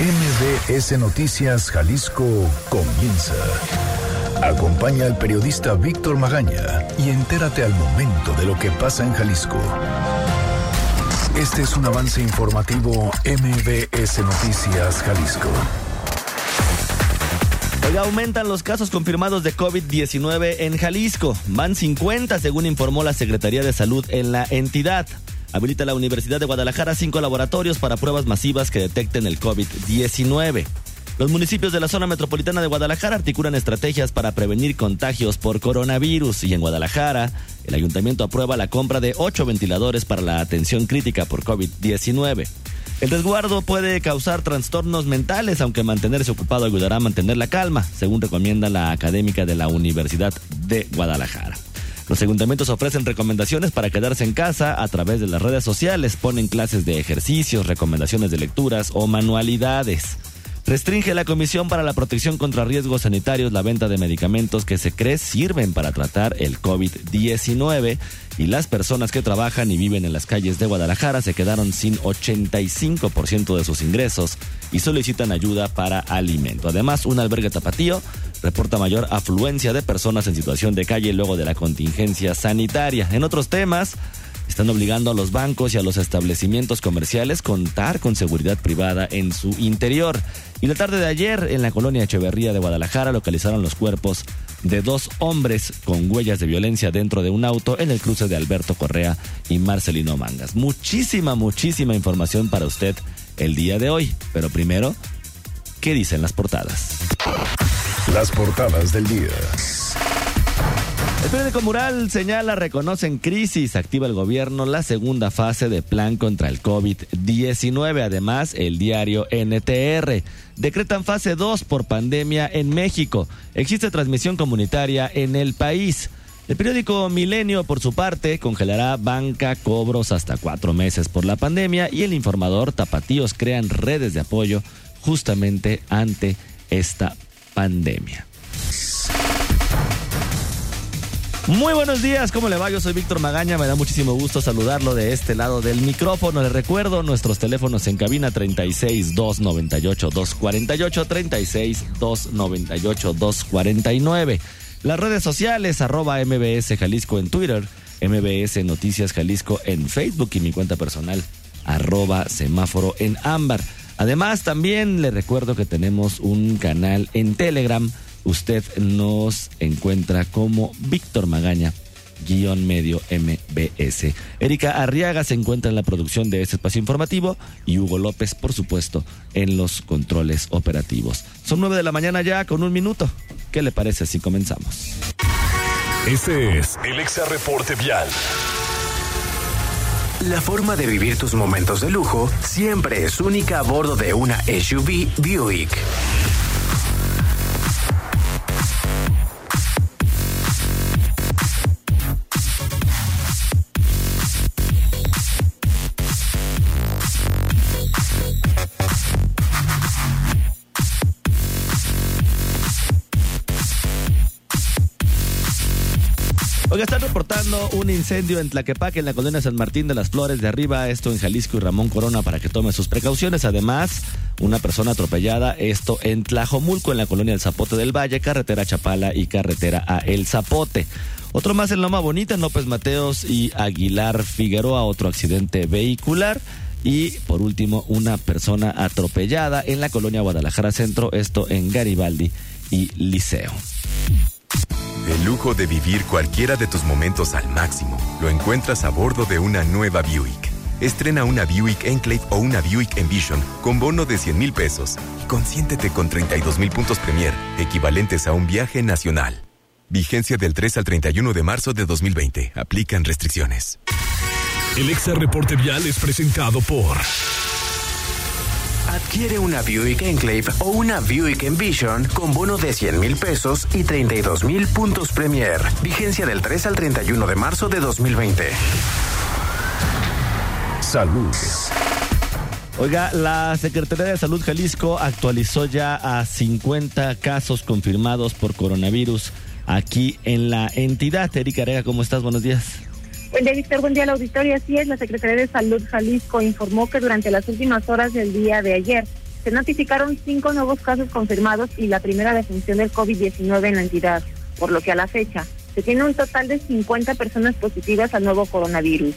MBS Noticias Jalisco comienza. Acompaña al periodista Víctor Magaña y entérate al momento de lo que pasa en Jalisco. Este es un avance informativo MBS Noticias Jalisco. Hoy aumentan los casos confirmados de COVID-19 en Jalisco. Van 50, según informó la Secretaría de Salud en la entidad. Habilita la Universidad de Guadalajara cinco laboratorios para pruebas masivas que detecten el COVID-19. Los municipios de la zona metropolitana de Guadalajara articulan estrategias para prevenir contagios por coronavirus y en Guadalajara el ayuntamiento aprueba la compra de ocho ventiladores para la atención crítica por COVID-19. El resguardo puede causar trastornos mentales, aunque mantenerse ocupado ayudará a mantener la calma, según recomienda la académica de la Universidad de Guadalajara. Los ayuntamientos ofrecen recomendaciones para quedarse en casa a través de las redes sociales, ponen clases de ejercicios, recomendaciones de lecturas o manualidades. Restringe la Comisión para la Protección contra Riesgos Sanitarios la venta de medicamentos que se cree sirven para tratar el COVID-19 y las personas que trabajan y viven en las calles de Guadalajara se quedaron sin 85% de sus ingresos y solicitan ayuda para alimento. Además, un albergue tapatío reporta mayor afluencia de personas en situación de calle luego de la contingencia sanitaria. En otros temas, están obligando a los bancos y a los establecimientos comerciales contar con seguridad privada en su interior. Y la tarde de ayer, en la colonia Echeverría de Guadalajara, localizaron los cuerpos de dos hombres con huellas de violencia dentro de un auto en el cruce de Alberto Correa y Marcelino Mangas. Muchísima, muchísima información para usted el día de hoy. Pero primero, ¿qué dicen las portadas? Las portadas del día. El periódico Mural señala, reconocen crisis, activa el gobierno la segunda fase de plan contra el COVID-19. Además, el diario NTR decretan fase 2 por pandemia en México. Existe transmisión comunitaria en el país. El periódico Milenio, por su parte, congelará banca, cobros hasta cuatro meses por la pandemia y el informador Tapatíos crean redes de apoyo justamente ante esta pandemia. Muy buenos días, ¿cómo le va? Yo soy Víctor Magaña, me da muchísimo gusto saludarlo de este lado del micrófono. Le recuerdo nuestros teléfonos en cabina 36 298 248 36 298 249. Las redes sociales arroba MBS Jalisco en Twitter, MBS Noticias Jalisco en Facebook y mi cuenta personal arroba semáforo en ámbar. Además, también le recuerdo que tenemos un canal en Telegram usted nos encuentra como Víctor Magaña guion medio MBS. Erika Arriaga se encuentra en la producción de este espacio informativo y Hugo López, por supuesto, en los controles operativos. Son nueve de la mañana ya con un minuto. ¿Qué le parece si comenzamos? Este es el Exa Reporte Vial. La forma de vivir tus momentos de lujo siempre es única a bordo de una SUV Buick. Oiga, están reportando un incendio en Tlaquepaque, en la colonia San Martín de las Flores de arriba, esto en Jalisco y Ramón Corona para que tome sus precauciones. Además, una persona atropellada, esto en Tlajomulco, en la colonia El Zapote del Valle, carretera Chapala y carretera a El Zapote. Otro más en Loma Bonita, en López Mateos y Aguilar Figueroa, otro accidente vehicular. Y por último, una persona atropellada en la colonia Guadalajara Centro, esto en Garibaldi y Liceo. El lujo de vivir cualquiera de tus momentos al máximo lo encuentras a bordo de una nueva Buick. Estrena una Buick Enclave o una Buick Envision con bono de 100 mil pesos y consiéntete con 32 mil puntos Premier, equivalentes a un viaje nacional. Vigencia del 3 al 31 de marzo de 2020. Aplican restricciones. El Exa Reporte Vial es presentado por... Adquiere una Buick Enclave o una Buick Envision con bono de 100 mil pesos y 32 mil puntos Premier. Vigencia del 3 al 31 de marzo de 2020. Salud. Oiga, la Secretaría de Salud Jalisco actualizó ya a 50 casos confirmados por coronavirus aquí en la entidad. Erika Arega, ¿cómo estás? Buenos días. Día, Víctor. Buen día, la auditoría. Así es, la Secretaría de Salud Jalisco informó que durante las últimas horas del día de ayer Se notificaron cinco nuevos casos confirmados y la primera defunción del COVID-19 en la entidad, por lo que a la fecha se tiene un total de 50 personas positivas al nuevo coronavirus.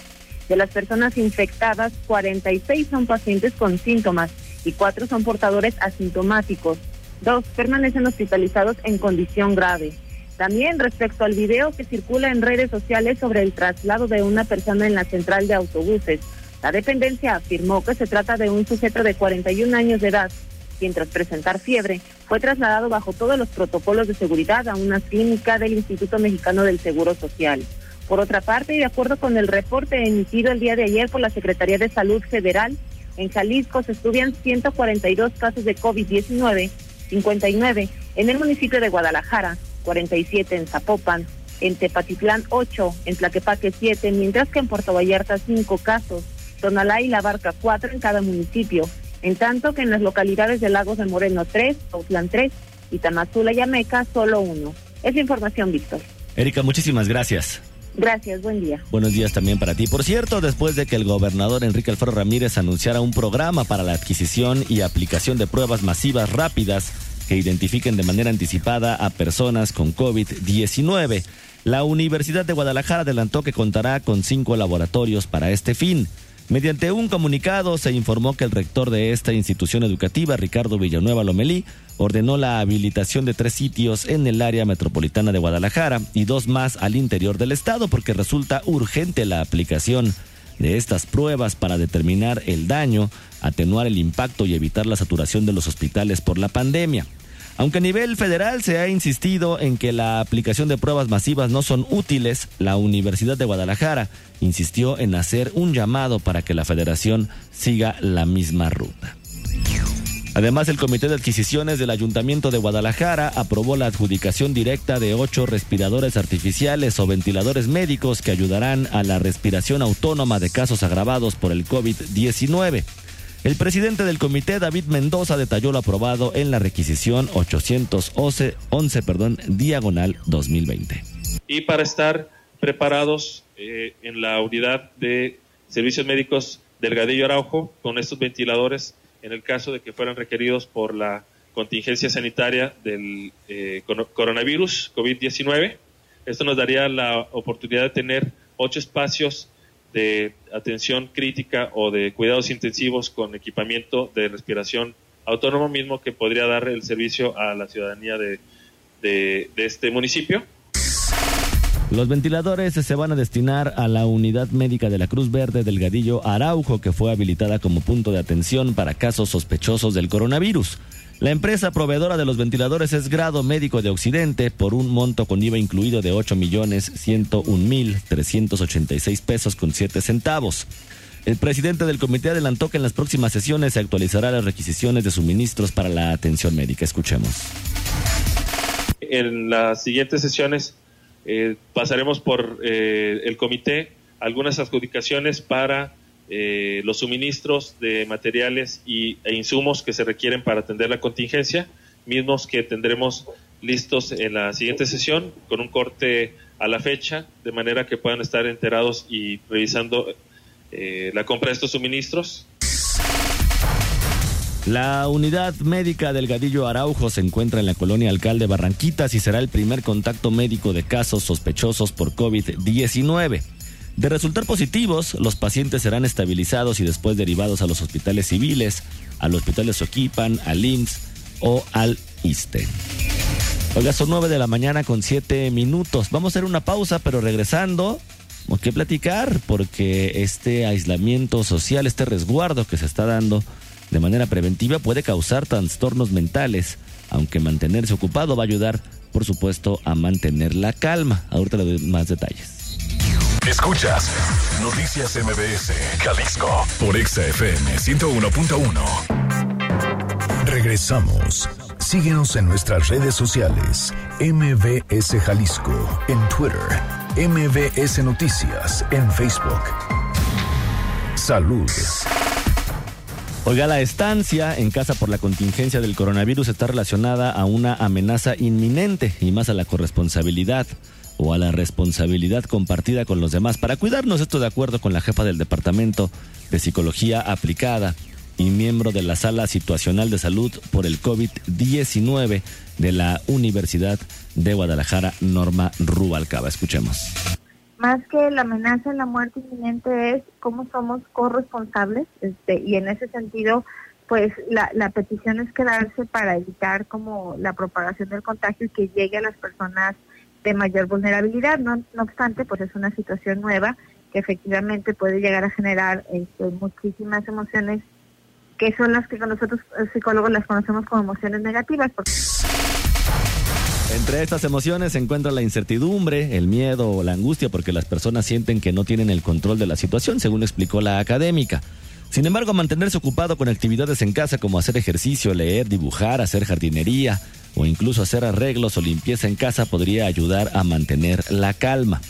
De las personas infectadas, 46 son pacientes con síntomas y cuatro son portadores asintomáticos. Dos permanecen hospitalizados en condición grave. También respecto al video que circula en redes sociales sobre el traslado de una persona en la central de autobuses, la dependencia afirmó que se trata de un sujeto de 41 años de edad, quien tras presentar fiebre fue trasladado bajo todos los protocolos de seguridad a una clínica del Instituto Mexicano del Seguro Social. Por otra parte, de acuerdo con el reporte emitido el día de ayer por la Secretaría de Salud Federal, en Jalisco se estudian 142 casos de COVID-19, 59 en el municipio de Guadalajara, 47 en Zapopan, en Tepatitlán 8, en Tlaquepaque 7, mientras que en Puerto Vallarta 5 casos. Tonalá y La Barca, cuatro en cada municipio, en tanto que en las localidades de Lagos de Moreno tres, Autlán tres y Tamazula y Ameca solo uno. Es información, Víctor. Erika, muchísimas gracias. Gracias, buen día. Buenos días también para ti. Por cierto, después de que el gobernador Enrique Alfaro Ramírez anunciara un programa para la adquisición y aplicación de pruebas masivas rápidas que identifiquen de manera anticipada a personas con COVID-19, la Universidad de Guadalajara adelantó que contará con cinco laboratorios para este fin. Mediante un comunicado se informó que el rector de esta institución educativa, Ricardo Villanueva Lomelí, ordenó la habilitación de tres sitios en el área metropolitana de Guadalajara y dos más al interior del estado porque resulta urgente la aplicación de estas pruebas para determinar el daño, atenuar el impacto y evitar la saturación de los hospitales por la pandemia. Aunque a nivel federal se ha insistido en que la aplicación de pruebas masivas no son útiles, la Universidad de Guadalajara insistió en hacer un llamado para que la federación siga la misma ruta. Además, el Comité de Adquisiciones del Ayuntamiento de Guadalajara aprobó la adjudicación directa de ocho respiradores artificiales o ventiladores médicos que ayudarán a la respiración autónoma de casos agravados por el COVID-19. El presidente del comité, David Mendoza, detalló lo aprobado en la requisición 811 perdón, diagonal 2020. Y para estar preparados eh, en la unidad de servicios médicos Delgadillo Araujo con estos ventiladores en el caso de que fueran requeridos por la contingencia sanitaria del eh, coronavirus COVID-19. Esto nos daría la oportunidad de tener ocho espacios de atención crítica o de cuidados intensivos con equipamiento de respiración autónomo mismo que podría dar el servicio a la ciudadanía de, de, este municipio. Los ventiladores se van a destinar a la unidad médica de la Cruz Verde Delgadillo Araujo, que fue habilitada como punto de atención para casos sospechosos del coronavirus. La empresa proveedora de los ventiladores es Grado Médico de Occidente por un monto con IVA incluido de 8 millones 101 mil 386 pesos con 7 centavos. El presidente del comité adelantó que en las próximas sesiones se actualizará las requisiciones de suministros para la atención médica. Escuchemos. En las siguientes sesiones eh, pasaremos por eh, el comité algunas adjudicaciones para eh, los suministros de materiales y, e insumos que se requieren para atender la contingencia, mismos que tendremos listos en la siguiente sesión con un corte a la fecha, de manera que puedan estar enterados y revisando eh, la compra de estos suministros. La unidad médica del Gadillo Araujo se encuentra en la colonia Alcalde Barranquitas y será el primer contacto médico de casos sospechosos por COVID-19. De resultar positivos, los pacientes serán estabilizados y después derivados a los hospitales civiles, al Hospital de Soquipan, al IMSS o al ISTE. Oiga, son nueve de la mañana con siete minutos. Vamos a hacer una pausa, pero regresando, tenemos que platicar porque este aislamiento social, este resguardo que se está dando de manera preventiva puede causar trastornos mentales, aunque mantenerse ocupado va a ayudar, por supuesto, a mantener la calma. Ahorita le doy más detalles. Escuchas Noticias MBS, Jalisco, por XFM 101.1. Regresamos. Síguenos en nuestras redes sociales. MBS Jalisco en Twitter. MBS Noticias en Facebook. Salud. Oiga, la estancia en casa por la contingencia del coronavirus está relacionada a una amenaza inminente y más a la corresponsabilidad o a la responsabilidad compartida con los demás para cuidarnos. Esto de acuerdo con la jefa del Departamento de Psicología Aplicada, y miembro de la Sala Situacional de Salud por el COVID-19 de la Universidad de Guadalajara, Norma Rubalcaba. Escuchemos. Más que la amenaza de la muerte inminente es cómo somos corresponsables este, y en ese sentido pues la, la petición es quedarse para evitar como la propagación del contagio y que llegue a las personas de mayor vulnerabilidad. No, no obstante, pues es una situación nueva que efectivamente puede llegar a generar este, muchísimas emociones que son las que nosotros psicólogos las conocemos como emociones negativas. Entre estas emociones se encuentra la incertidumbre, el miedo o la angustia porque las personas sienten que no tienen el control de la situación, según explicó la académica. Sin embargo, mantenerse ocupado con actividades en casa como hacer ejercicio, leer, dibujar, hacer jardinería o incluso hacer arreglos o limpieza en casa podría ayudar a mantener la calma.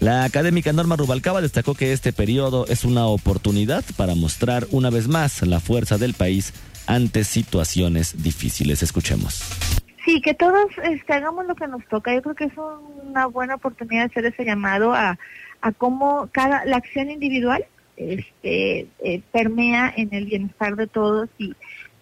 La académica Norma Rubalcaba destacó que este periodo es una oportunidad para mostrar una vez más la fuerza del país ante situaciones difíciles. Escuchemos. Sí, que todos este, hagamos lo que nos toca. Yo creo que es una buena oportunidad de hacer ese llamado a, a cómo cada la acción individual este, eh, permea en el bienestar de todos y,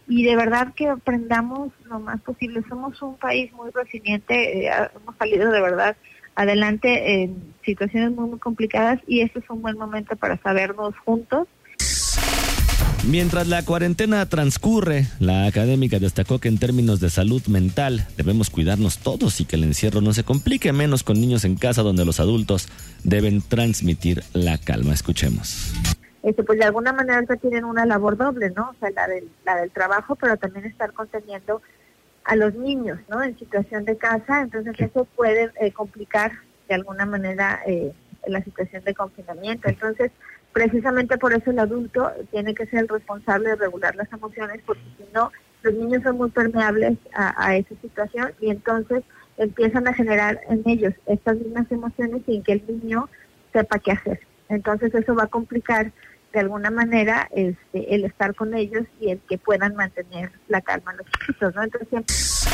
y de verdad que aprendamos lo más posible. Somos un país muy resiliente, eh, hemos salido de verdad adelante en situaciones muy, muy complicadas y este es un buen momento para sabernos juntos. Mientras la cuarentena transcurre, la académica destacó que en términos de salud mental debemos cuidarnos todos y que el encierro no se complique menos con niños en casa donde los adultos deben transmitir la calma. Escuchemos. Este, pues de alguna manera tienen una labor doble, ¿no? O sea, la del, la del trabajo, pero también estar conteniendo a los niños, ¿no? En situación de casa, entonces eso puede eh, complicar de alguna manera eh, la situación de confinamiento. Entonces, precisamente por eso el adulto tiene que ser el responsable de regular las emociones, porque si no, los niños son muy permeables a, a esa situación y entonces empiezan a generar en ellos estas mismas emociones sin que el niño sepa qué hacer. Entonces eso va a complicar de alguna manera este, el estar con ellos y el que puedan mantener la calma los chiquitos, ¿no? Entonces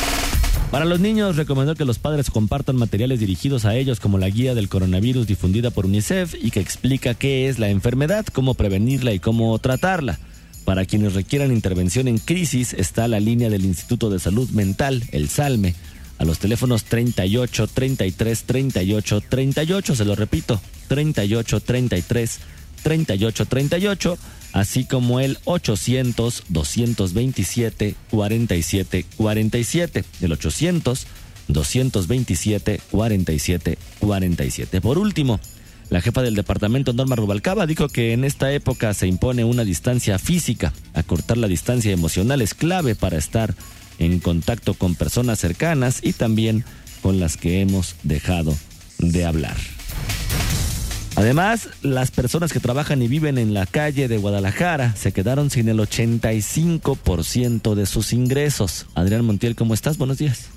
Para los niños recomendó que los padres compartan materiales dirigidos a ellos como la guía del coronavirus difundida por UNICEF y que explica qué es la enfermedad, cómo prevenirla y cómo tratarla. Para quienes requieran intervención en crisis está la línea del Instituto de Salud Mental, el SALME, a los teléfonos 38 33 38 38, se lo repito, 38 33 3838, así como el 800 227 47 47, el 800 227 47 47. Por último, la jefa del departamento Norma Rubalcaba dijo que en esta época se impone una distancia física. Acortar la distancia emocional es clave para estar en contacto con personas cercanas y también con las que hemos dejado de hablar. Además, las personas que trabajan y viven en la calle de Guadalajara se quedaron sin el 85% de sus ingresos. Adrián Montiel, ¿cómo estás? Buenos días.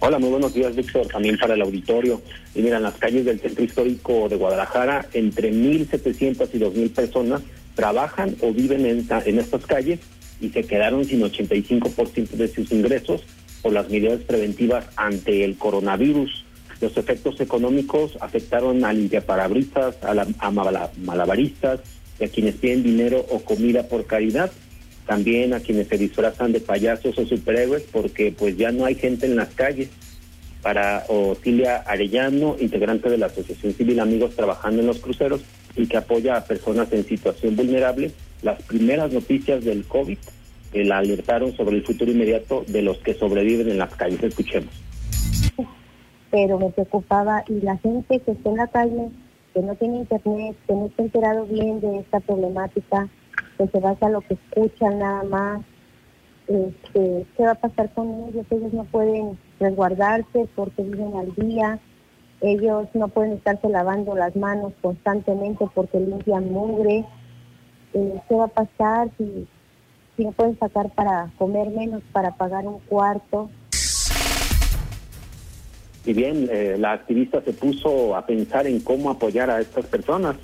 Hola, muy buenos días, Víctor, también para el auditorio. Y mira, en las calles del centro histórico de Guadalajara, entre 1.700 y 2.000 personas trabajan o viven en, en estas calles y se quedaron sin 85% de sus ingresos por las medidas preventivas ante el coronavirus. Los efectos económicos afectaron a limpiaparabrisas, a, la, a malabaristas y a quienes piden dinero o comida por caridad. También a quienes se disfrazan de payasos o superhéroes porque pues ya no hay gente en las calles. Para Otilia Arellano, integrante de la Asociación Civil Amigos trabajando en los cruceros y que apoya a personas en situación vulnerable, las primeras noticias del COVID eh, la alertaron sobre el futuro inmediato de los que sobreviven en las calles. Escuchemos pero me preocupaba y la gente que está en la calle, que no tiene internet, que no está enterado bien de esta problemática, que se basa lo que escuchan nada más, este, ¿qué va a pasar con ellos? Ellos no pueden resguardarse porque viven al día, ellos no pueden estarse lavando las manos constantemente porque limpian mugre, eh, ¿qué va a pasar si no pueden sacar para comer menos, para pagar un cuarto? Y bien eh, la activista se puso a pensar en cómo apoyar a estas personas.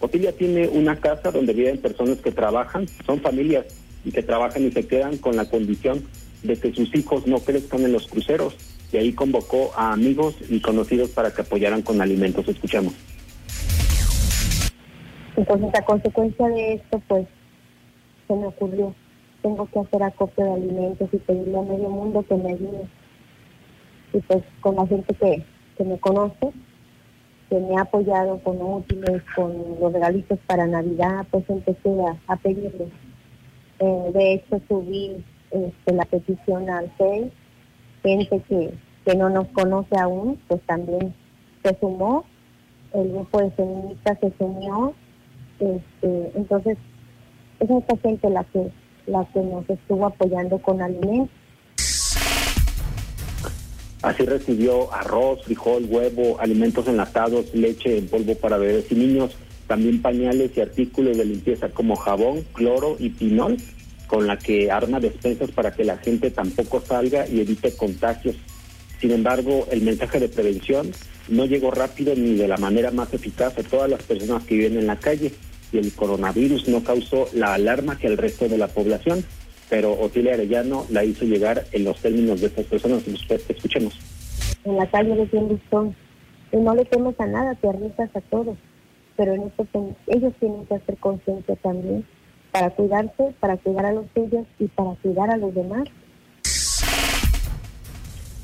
Otilia tiene una casa donde viven personas que trabajan, son familias y que trabajan y se quedan con la condición de que sus hijos no crezcan en los cruceros. Y ahí convocó a amigos y conocidos para que apoyaran con alimentos. Escuchamos. Entonces, a consecuencia de esto, pues se me ocurrió, tengo que hacer acopio de alimentos y pedirle a medio mundo que me ayude. Y pues con la gente que, que me conoce, que me ha apoyado con útiles, con los regalitos para Navidad, pues empecé a, a pedirles. Eh, de hecho, subí este, la petición al FEI, gente que, que no nos conoce aún, pues también se sumó, el grupo de feministas se sumió, este, entonces es esta gente la que, la que nos estuvo apoyando con alimentos. Así recibió arroz, frijol, huevo, alimentos enlatados, leche en polvo para bebés y niños, también pañales y artículos de limpieza como jabón, cloro y pinol, con la que arma despensas para que la gente tampoco salga y evite contagios. Sin embargo, el mensaje de prevención no llegó rápido ni de la manera más eficaz a todas las personas que viven en la calle y el coronavirus no causó la alarma que el resto de la población, pero Otilia Arellano la hizo llegar en los términos de estas personas. Escuchemos. En la calle le tienen listón y no le temes a nada, te arriesgas a todo, pero en esto ellos tienen que hacer conciencia también para cuidarse, para cuidar a los suyos y para cuidar a los demás.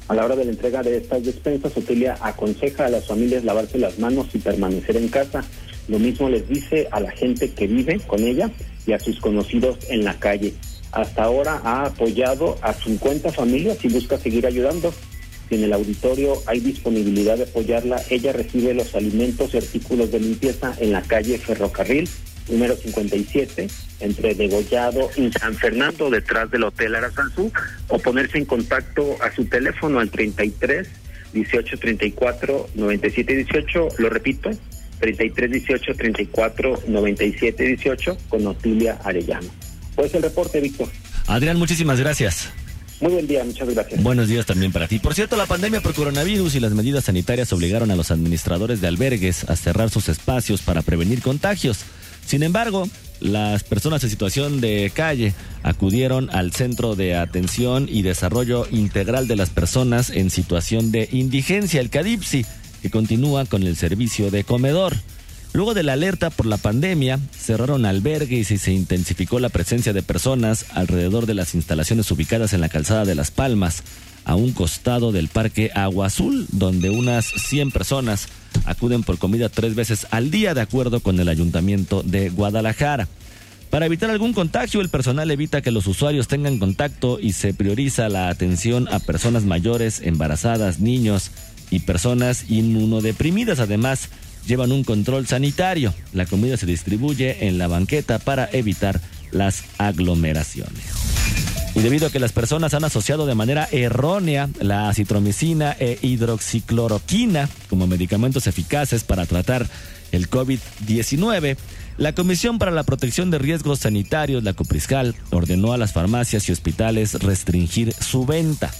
A la hora de la entrega de estas despensas, Otilia aconseja a las familias lavarse las manos y permanecer en casa. Lo mismo les dice a la gente que vive con ella y a sus conocidos en la calle. Hasta ahora ha apoyado a 50 familias y busca seguir ayudando. Si en el auditorio hay disponibilidad de apoyarla, ella recibe los alimentos y artículos de limpieza en la calle Ferrocarril, número 57, entre Degollado y San Fernando, detrás del Hotel Arasanzú, o ponerse en contacto a su teléfono al 33 18 34 97 18, lo repito, 33 18 34 97 18, con Otilia Arellano. Pues el reporte, Víctor. Adrián, muchísimas gracias. Muy buen día, muchas gracias. Buenos días también para ti. Por cierto, la pandemia por coronavirus y las medidas sanitarias obligaron a los administradores de albergues a cerrar sus espacios para prevenir contagios. Sin embargo, las personas en situación de calle acudieron al Centro de Atención y Desarrollo Integral de las Personas en Situación de Indigencia, el CADIPSI, que continúa con el servicio de comedor. Luego de la alerta por la pandemia, cerraron albergues y se intensificó la presencia de personas alrededor de las instalaciones ubicadas en la calzada de Las Palmas, a un costado del Parque Agua Azul, donde unas 100 personas acuden por comida tres veces al día, de acuerdo con el Ayuntamiento de Guadalajara. Para evitar algún contagio, el personal evita que los usuarios tengan contacto y se prioriza la atención a personas mayores, embarazadas, niños y personas inmunodeprimidas. Además, llevan un control sanitario. La comida se distribuye en la banqueta para evitar las aglomeraciones. Y debido a que las personas han asociado de manera errónea la citromicina e hidroxicloroquina como medicamentos eficaces para tratar el COVID-19, la Comisión para la Protección de Riesgos Sanitarios, la Copriscal, ordenó a las farmacias y hospitales restringir su venta.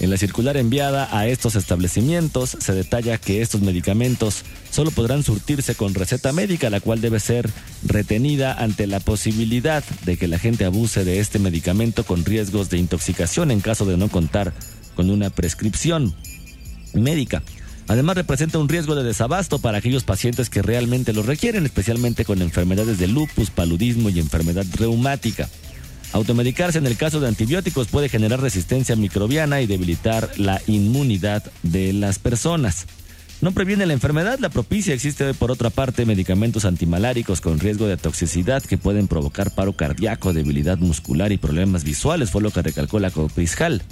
En la circular enviada a estos establecimientos se detalla que estos medicamentos solo podrán surtirse con receta médica, la cual debe ser retenida ante la posibilidad de que la gente abuse de este medicamento con riesgos de intoxicación en caso de no contar con una prescripción médica. Además representa un riesgo de desabasto para aquellos pacientes que realmente lo requieren, especialmente con enfermedades de lupus, paludismo y enfermedad reumática. Automedicarse en el caso de antibióticos puede generar resistencia microbiana y debilitar la inmunidad de las personas. No previene la enfermedad, la propicia. Existe por otra parte medicamentos antimaláricos con riesgo de toxicidad que pueden provocar paro cardíaco, debilidad muscular y problemas visuales, fue lo que recalcó la Copriscal.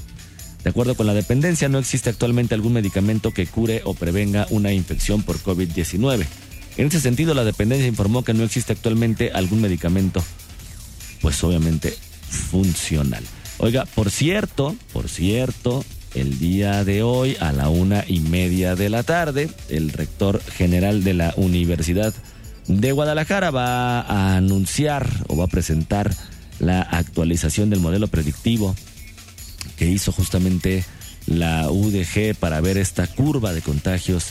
De acuerdo con la dependencia, no existe actualmente algún medicamento que cure o prevenga una infección por COVID-19. En ese sentido, la dependencia informó que no existe actualmente algún medicamento, pues obviamente funcional. Oiga, por cierto, por cierto, el día de hoy a la una y media de la tarde, el rector general de la Universidad de Guadalajara va a anunciar o va a presentar la actualización del modelo predictivo que hizo justamente la UDG para ver esta curva de contagios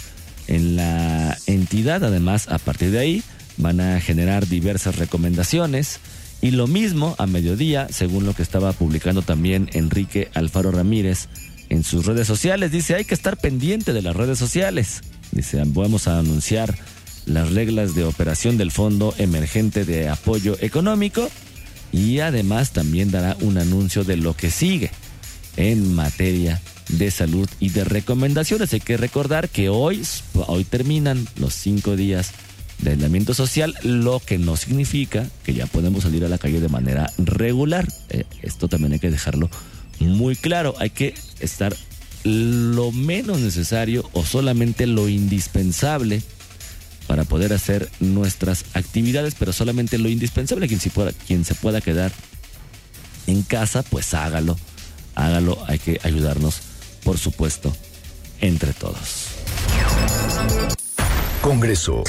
en la entidad. Además, a partir de ahí van a generar diversas recomendaciones y lo mismo a mediodía, según lo que estaba publicando también Enrique Alfaro Ramírez en sus redes sociales. Dice, hay que estar pendiente de las redes sociales. Dice, vamos a anunciar las reglas de operación del Fondo Emergente de Apoyo Económico. y además también dará un anuncio de lo que sigue en materia de salud y de recomendaciones. Hay que recordar que hoy, hoy terminan los cinco días de aislamiento social, lo que no significa que ya podemos salir a la calle de manera regular. Eh, esto también hay que dejarlo muy claro. Hay que estar lo menos necesario o solamente lo indispensable para poder hacer nuestras actividades, pero solamente lo indispensable. Quien se pueda, quien se pueda quedar en casa, pues hágalo. Hágalo, hay que ayudarnos, por supuesto, entre todos. Congreso.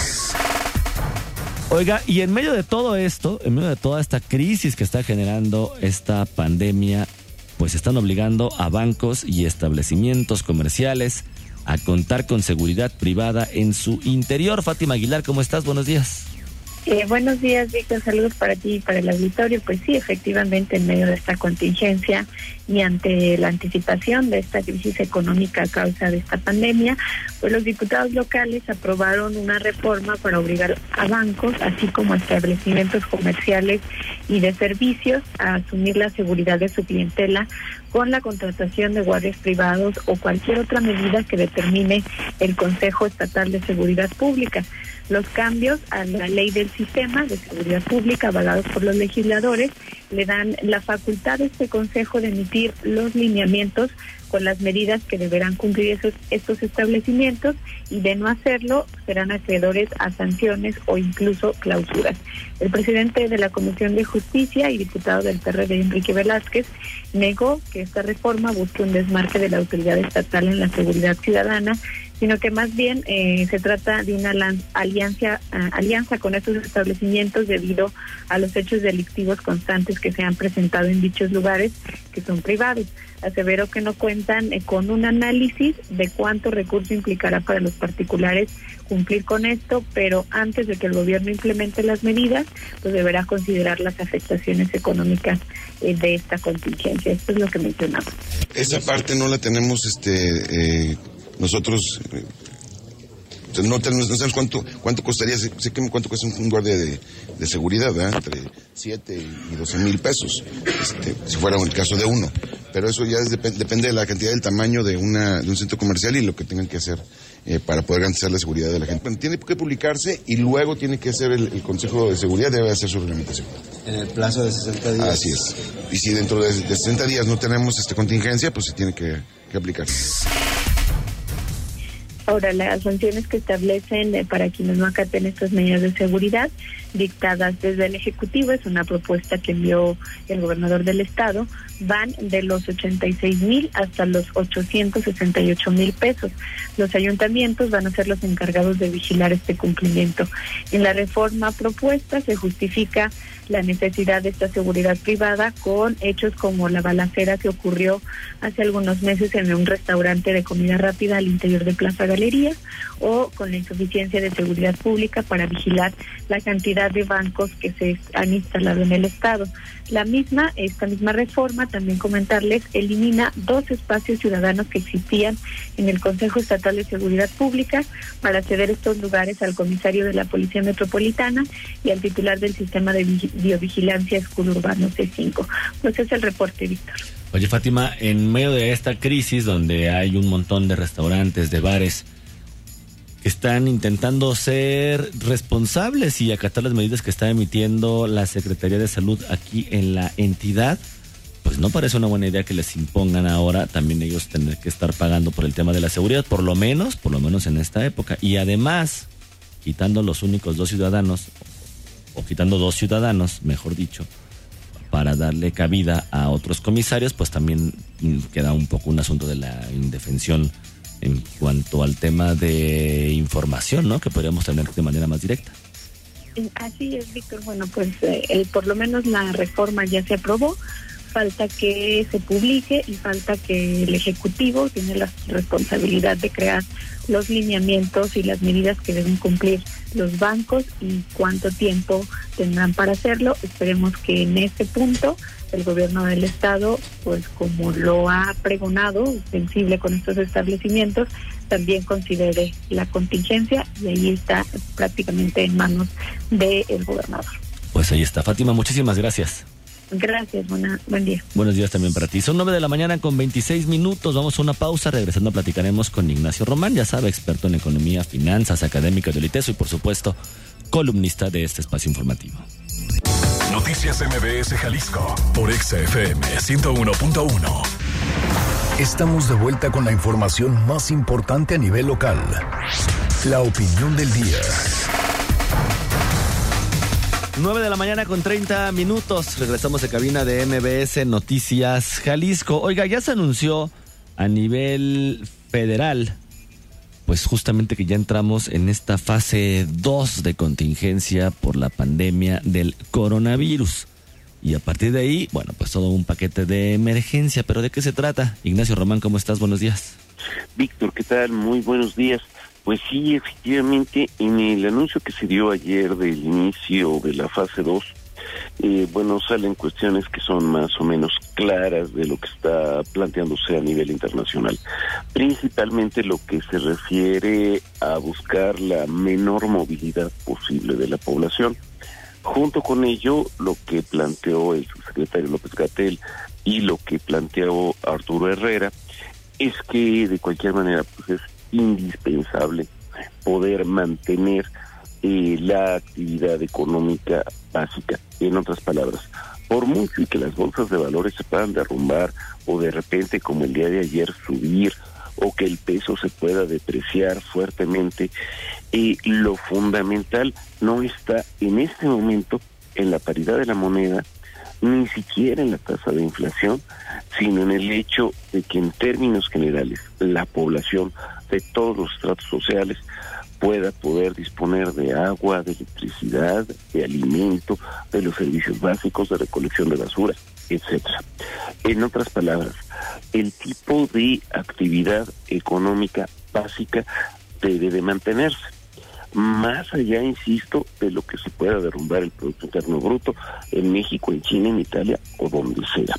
Oiga, y en medio de todo esto, en medio de toda esta crisis que está generando esta pandemia, pues están obligando a bancos y establecimientos comerciales a contar con seguridad privada en su interior. Fátima Aguilar, ¿cómo estás? Buenos días. Eh, buenos días, Víctor. Saludos para ti y para el auditorio. Pues sí, efectivamente, en medio de esta contingencia y ante la anticipación de esta crisis económica a causa de esta pandemia, pues los diputados locales aprobaron una reforma para obligar a bancos, así como a establecimientos comerciales y de servicios, a asumir la seguridad de su clientela con la contratación de guardias privados o cualquier otra medida que determine el Consejo Estatal de Seguridad Pública los cambios a la ley del sistema de seguridad pública avalados por los legisladores le dan la facultad a este Consejo de emitir los lineamientos con las medidas que deberán cumplir esos, estos establecimientos y de no hacerlo serán acreedores a sanciones o incluso clausuras. El presidente de la Comisión de Justicia y diputado del PRD, Enrique Velázquez, negó que esta reforma busque un desmarque de la autoridad estatal en la seguridad ciudadana sino que más bien eh, se trata de una alianza, ah, alianza con estos establecimientos debido a los hechos delictivos constantes que se han presentado en dichos lugares que son privados. Asevero que no cuentan eh, con un análisis de cuánto recurso implicará para los particulares cumplir con esto, pero antes de que el gobierno implemente las medidas, pues deberá considerar las afectaciones económicas eh, de esta contingencia. Esto es lo que mencionaba. Esa parte no la tenemos este nosotros eh, no, tenemos, no sabemos cuánto, cuánto costaría, sé, que cuánto cuesta un, guardia de, seguridad, entre 7 y 12 mil pesos, este, si fuera el caso de uno. Pero eso ya depende de la cantidad del tamaño de, una, de un centro comercial y lo que tengan que hacer eh, para poder garantizar la seguridad de la gente. tiene que publicarse y luego tiene que hacer el, Consejo de Seguridad, debe hacer su reglamentación. En el plazo de 60 días. Así es. Y si dentro de, 60 días no tenemos esta contingencia, pues se tiene que, que aplicar. Ahora, las sanciones que establecen eh, para quienes no acaten estas medidas de seguridad dictadas desde el Ejecutivo, es una propuesta que envió el gobernador del Estado, van de los 86 mil hasta los 868 mil pesos. Los ayuntamientos van a ser los encargados de vigilar este cumplimiento. En la reforma propuesta se justifica la necesidad de esta seguridad privada con hechos como la balacera que ocurrió hace algunos meses en un restaurante de comida rápida al interior de Plaza Galería o con la insuficiencia de seguridad pública para vigilar la cantidad de bancos que se han instalado en el Estado. La misma, esta misma reforma, también comentarles, elimina dos espacios ciudadanos que existían en el Consejo Estatal de Seguridad Pública para ceder estos lugares al comisario de la Policía Metropolitana y al titular del sistema de biovigilancia escudo urbano C5. Pues es el reporte, Víctor. Oye, Fátima, en medio de esta crisis donde hay un montón de restaurantes, de bares, que están intentando ser responsables y acatar las medidas que está emitiendo la Secretaría de Salud aquí en la entidad, pues no parece una buena idea que les impongan ahora también ellos tener que estar pagando por el tema de la seguridad, por lo menos, por lo menos en esta época. Y además, quitando los únicos dos ciudadanos, o quitando dos ciudadanos, mejor dicho, para darle cabida a otros comisarios, pues también queda un poco un asunto de la indefensión en cuanto al tema de información, ¿no? Que podríamos tener de manera más directa. Así es, Víctor. Bueno, pues eh, por lo menos la reforma ya se aprobó. Falta que se publique y falta que el Ejecutivo tiene la responsabilidad de crear los lineamientos y las medidas que deben cumplir los bancos y cuánto tiempo tendrán para hacerlo. Esperemos que en este punto el gobierno del estado, pues como lo ha pregonado, sensible con estos establecimientos, también considere la contingencia y ahí está prácticamente en manos del gobernador. Pues ahí está, Fátima, muchísimas gracias. Gracias, buena, buen día. Buenos días también para ti. Son 9 de la mañana con 26 minutos. Vamos a una pausa. Regresando platicaremos con Ignacio Román, ya sabe, experto en economía, finanzas, académico del ITESO y por supuesto columnista de este espacio informativo. Noticias MBS Jalisco por XFM 101.1. Estamos de vuelta con la información más importante a nivel local. La opinión del día. 9 de la mañana con 30 minutos. Regresamos de cabina de MBS Noticias Jalisco. Oiga, ya se anunció a nivel federal, pues justamente que ya entramos en esta fase 2 de contingencia por la pandemia del coronavirus. Y a partir de ahí, bueno, pues todo un paquete de emergencia. ¿Pero de qué se trata? Ignacio Román, ¿cómo estás? Buenos días. Víctor, ¿qué tal? Muy buenos días. Pues sí, efectivamente, en el anuncio que se dio ayer del inicio de la fase 2, eh, bueno, salen cuestiones que son más o menos claras de lo que está planteándose a nivel internacional. Principalmente lo que se refiere a buscar la menor movilidad posible de la población. Junto con ello, lo que planteó el subsecretario López Gatel y lo que planteó Arturo Herrera es que de cualquier manera pues es indispensable poder mantener eh, la actividad económica básica. En otras palabras, por mucho y que las bolsas de valores se puedan derrumbar o de repente, como el día de ayer, subir o que el peso se pueda depreciar fuertemente, eh, lo fundamental no está en este momento en la paridad de la moneda, ni siquiera en la tasa de inflación, sino en el hecho de que en términos generales la población de todos los estratos sociales pueda poder disponer de agua, de electricidad, de alimento, de los servicios básicos, de recolección de basura, etcétera. En otras palabras, el tipo de actividad económica básica debe de mantenerse más allá, insisto, de lo que se pueda derrumbar el Producto Interno Bruto en México, en China, en Italia o donde sea.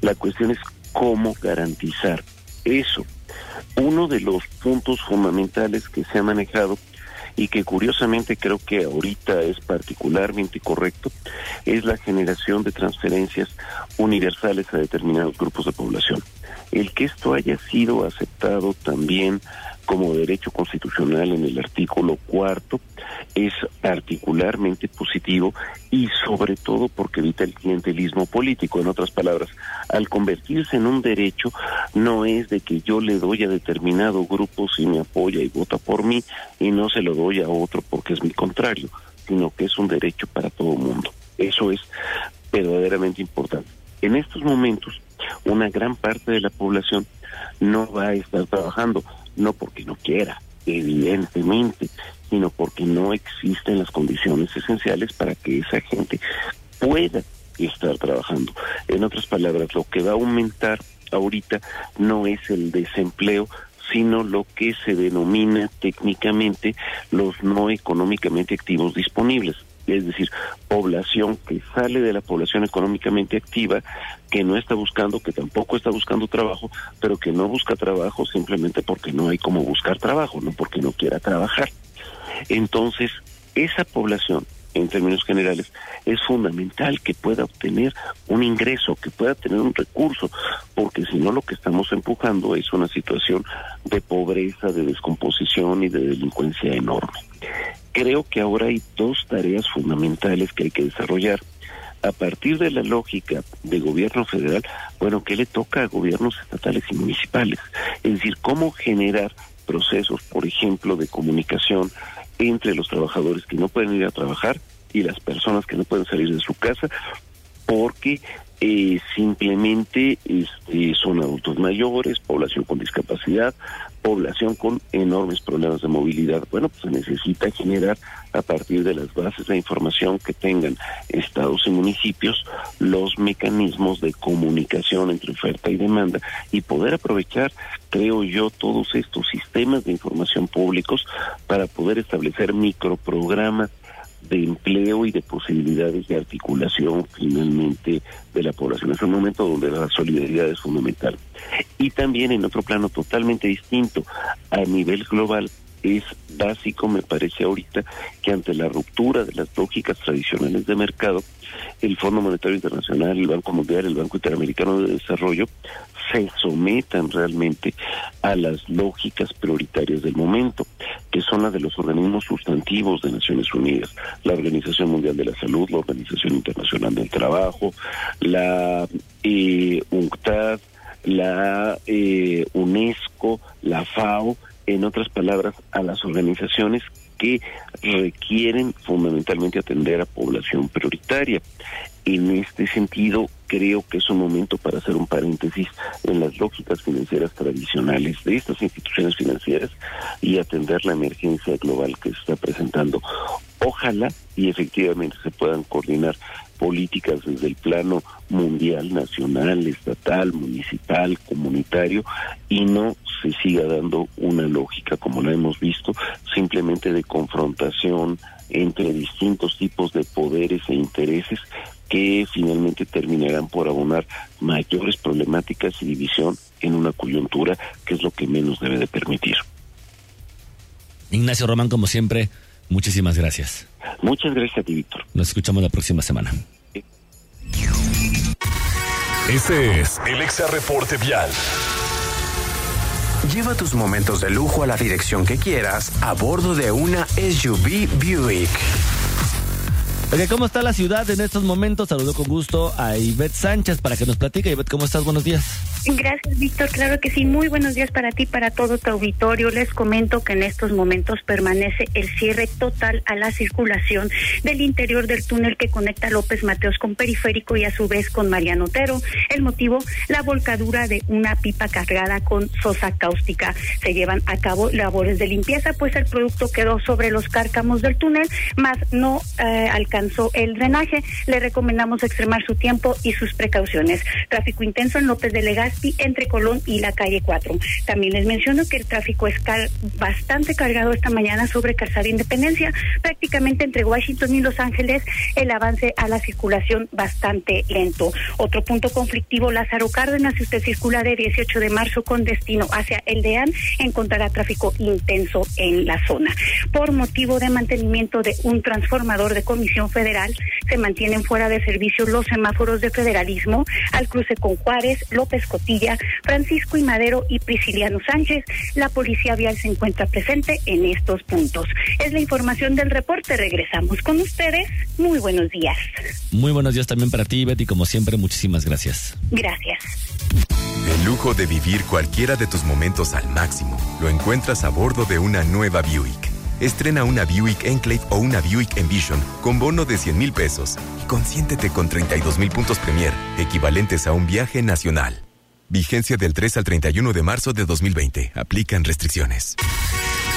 La cuestión es cómo garantizar eso. Uno de los puntos fundamentales que se ha manejado y que curiosamente creo que ahorita es particularmente correcto, es la generación de transferencias universales a determinados grupos de población. El que esto haya sido aceptado también como derecho constitucional en el artículo cuarto es particularmente positivo y sobre todo porque evita el clientelismo político. En otras palabras, al convertirse en un derecho no es de que yo le doy a determinado grupo si me apoya y vota por mí y no se lo doy a otro porque es mi contrario, sino que es un derecho para todo mundo. Eso es verdaderamente importante. En estos momentos, una gran parte de la población no va a estar trabajando no porque no quiera, evidentemente, sino porque no existen las condiciones esenciales para que esa gente pueda estar trabajando. En otras palabras, lo que va a aumentar ahorita no es el desempleo, sino lo que se denomina técnicamente los no económicamente activos disponibles es decir, población que sale de la población económicamente activa, que no está buscando, que tampoco está buscando trabajo, pero que no busca trabajo simplemente porque no hay como buscar trabajo, no porque no quiera trabajar. Entonces, esa población, en términos generales, es fundamental que pueda obtener un ingreso, que pueda tener un recurso, porque si no lo que estamos empujando es una situación de pobreza, de descomposición y de delincuencia enorme creo que ahora hay dos tareas fundamentales que hay que desarrollar. A partir de la lógica de gobierno federal, bueno, ¿qué le toca a gobiernos estatales y municipales? Es decir, cómo generar procesos, por ejemplo, de comunicación entre los trabajadores que no pueden ir a trabajar y las personas que no pueden salir de su casa porque eh, simplemente este, son adultos mayores, población con discapacidad, población con enormes problemas de movilidad. Bueno, pues se necesita generar a partir de las bases de información que tengan estados y municipios los mecanismos de comunicación entre oferta y demanda y poder aprovechar, creo yo, todos estos sistemas de información públicos para poder establecer microprogramas de empleo y de posibilidades de articulación finalmente de la población. Es un momento donde la solidaridad es fundamental. Y también en otro plano totalmente distinto, a nivel global, es básico, me parece ahorita, que ante la ruptura de las lógicas tradicionales de mercado, el Fondo Monetario Internacional, el Banco Mundial, el Banco Interamericano de Desarrollo se sometan realmente a las lógicas prioritarias del momento, que son las de los organismos sustantivos de Naciones Unidas, la Organización Mundial de la Salud, la Organización Internacional del Trabajo, la eh, UNCTAD, la eh, UNESCO, la FAO, en otras palabras, a las organizaciones que requieren fundamentalmente atender a población prioritaria. En este sentido, creo que es un momento para hacer un paréntesis en las lógicas financieras tradicionales de estas instituciones financieras y atender la emergencia global que se está presentando. Ojalá y efectivamente se puedan coordinar políticas desde el plano mundial, nacional, estatal, municipal, comunitario, y no se siga dando una lógica, como la hemos visto, simplemente de confrontación entre distintos tipos de poderes e intereses que finalmente terminarán por abonar mayores problemáticas y división en una coyuntura que es lo que menos debe de permitir. Ignacio Román, como siempre, muchísimas gracias. Muchas gracias a ti, Víctor. Nos escuchamos la próxima semana. Este es el Exa Reporte Vial. Lleva tus momentos de lujo a la dirección que quieras a bordo de una SUV Buick. Oye, ¿cómo está la ciudad en estos momentos? Saludo con gusto a Ivette Sánchez para que nos platique. Ivette, ¿cómo estás? Buenos días. Gracias, Víctor. Claro que sí. Muy buenos días para ti, para todo tu auditorio. Les comento que en estos momentos permanece el cierre total a la circulación del interior del túnel que conecta López Mateos con Periférico y a su vez con Mariano Otero. El motivo, la volcadura de una pipa cargada con sosa cáustica. Se llevan a cabo labores de limpieza, pues el producto quedó sobre los cárcamos del túnel, más no eh, alcanzó el drenaje. Le recomendamos extremar su tiempo y sus precauciones. Tráfico intenso en López de Entre Colón y la calle 4. También les menciono que el tráfico es bastante cargado esta mañana sobre Calzada Independencia, prácticamente entre Washington y Los Ángeles, el avance a la circulación bastante lento. Otro punto conflictivo, Lázaro Cárdenas, si usted circula de 18 de marzo con destino hacia el DEAN, encontrará tráfico intenso en la zona. Por motivo de mantenimiento de un transformador de comisión federal se mantienen fuera de servicio los semáforos de federalismo al cruce con Juárez, López Francisco y Madero y Prisciliano Sánchez. La policía vial se encuentra presente en estos puntos. Es la información del reporte. Regresamos con ustedes. Muy buenos días. Muy buenos días también para ti, Betty. Como siempre, muchísimas gracias. Gracias. El lujo de vivir cualquiera de tus momentos al máximo lo encuentras a bordo de una nueva Buick. Estrena una Buick Enclave o una Buick Envision con bono de 100 mil pesos y consiéntete con 32 mil puntos Premier, equivalentes a un viaje nacional. Vigencia del 3 al 31 de marzo de 2020. Aplican restricciones.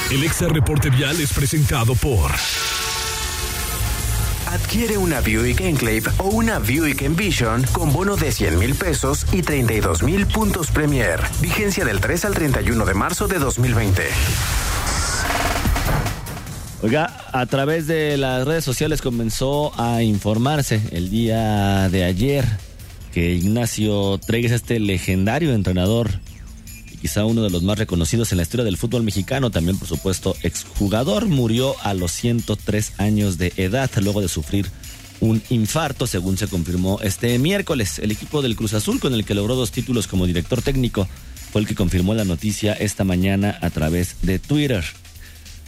El Exa Reporte Vial es presentado por... Adquiere una Buick Enclave o una Buick Envision con bono de 100 mil pesos y 32 mil puntos Premier. Vigencia del 3 al 31 de marzo de 2020. Oiga, a través de las redes sociales comenzó a informarse el día de ayer que Ignacio Tregues, este legendario entrenador y quizá uno de los más reconocidos en la historia del fútbol mexicano, también por supuesto exjugador, murió a los 103 años de edad luego de sufrir un infarto, según se confirmó este miércoles. El equipo del Cruz Azul, con el que logró dos títulos como director técnico, fue el que confirmó la noticia esta mañana a través de Twitter.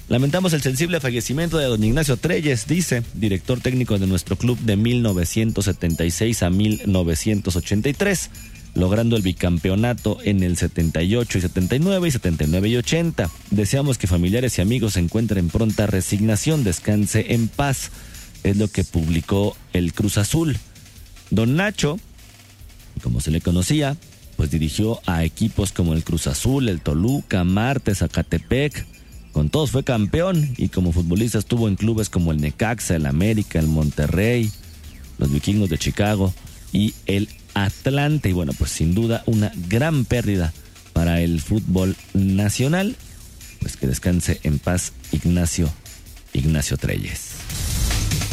Lamentamos el sensible fallecimiento de don Ignacio Treyes, dice, director técnico de nuestro club de 1976 a 1983, logrando el bicampeonato en el 78 y 79 y 79 y 80. Deseamos que familiares y amigos se encuentren pronta resignación, descanse en paz, es lo que publicó el Cruz Azul. Don Nacho, como se le conocía, pues dirigió a equipos como el Cruz Azul, el Toluca, Marte, Zacatepec, con todos fue campeón y como futbolista estuvo en clubes como el Necaxa, el América, el Monterrey, los Vikingos de Chicago y el Atlante. Y bueno, pues sin duda una gran pérdida para el fútbol nacional. Pues que descanse en paz Ignacio, Ignacio Treyes.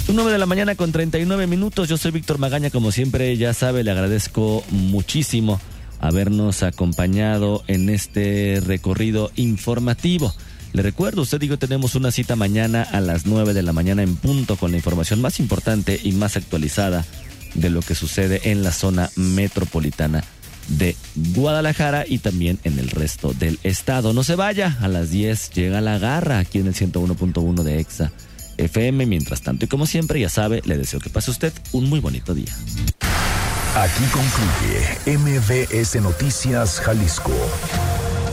Un 9 de la mañana con 39 minutos. Yo soy Víctor Magaña, como siempre ya sabe, le agradezco muchísimo habernos acompañado en este recorrido informativo. Le recuerdo, usted dijo tenemos una cita mañana a las 9 de la mañana en punto con la información más importante y más actualizada de lo que sucede en la zona metropolitana de Guadalajara y también en el resto del estado. No se vaya, a las 10 llega la garra aquí en el 101.1 de EXA FM. Mientras tanto, y como siempre, ya sabe, le deseo que pase usted un muy bonito día. Aquí concluye MBS Noticias Jalisco.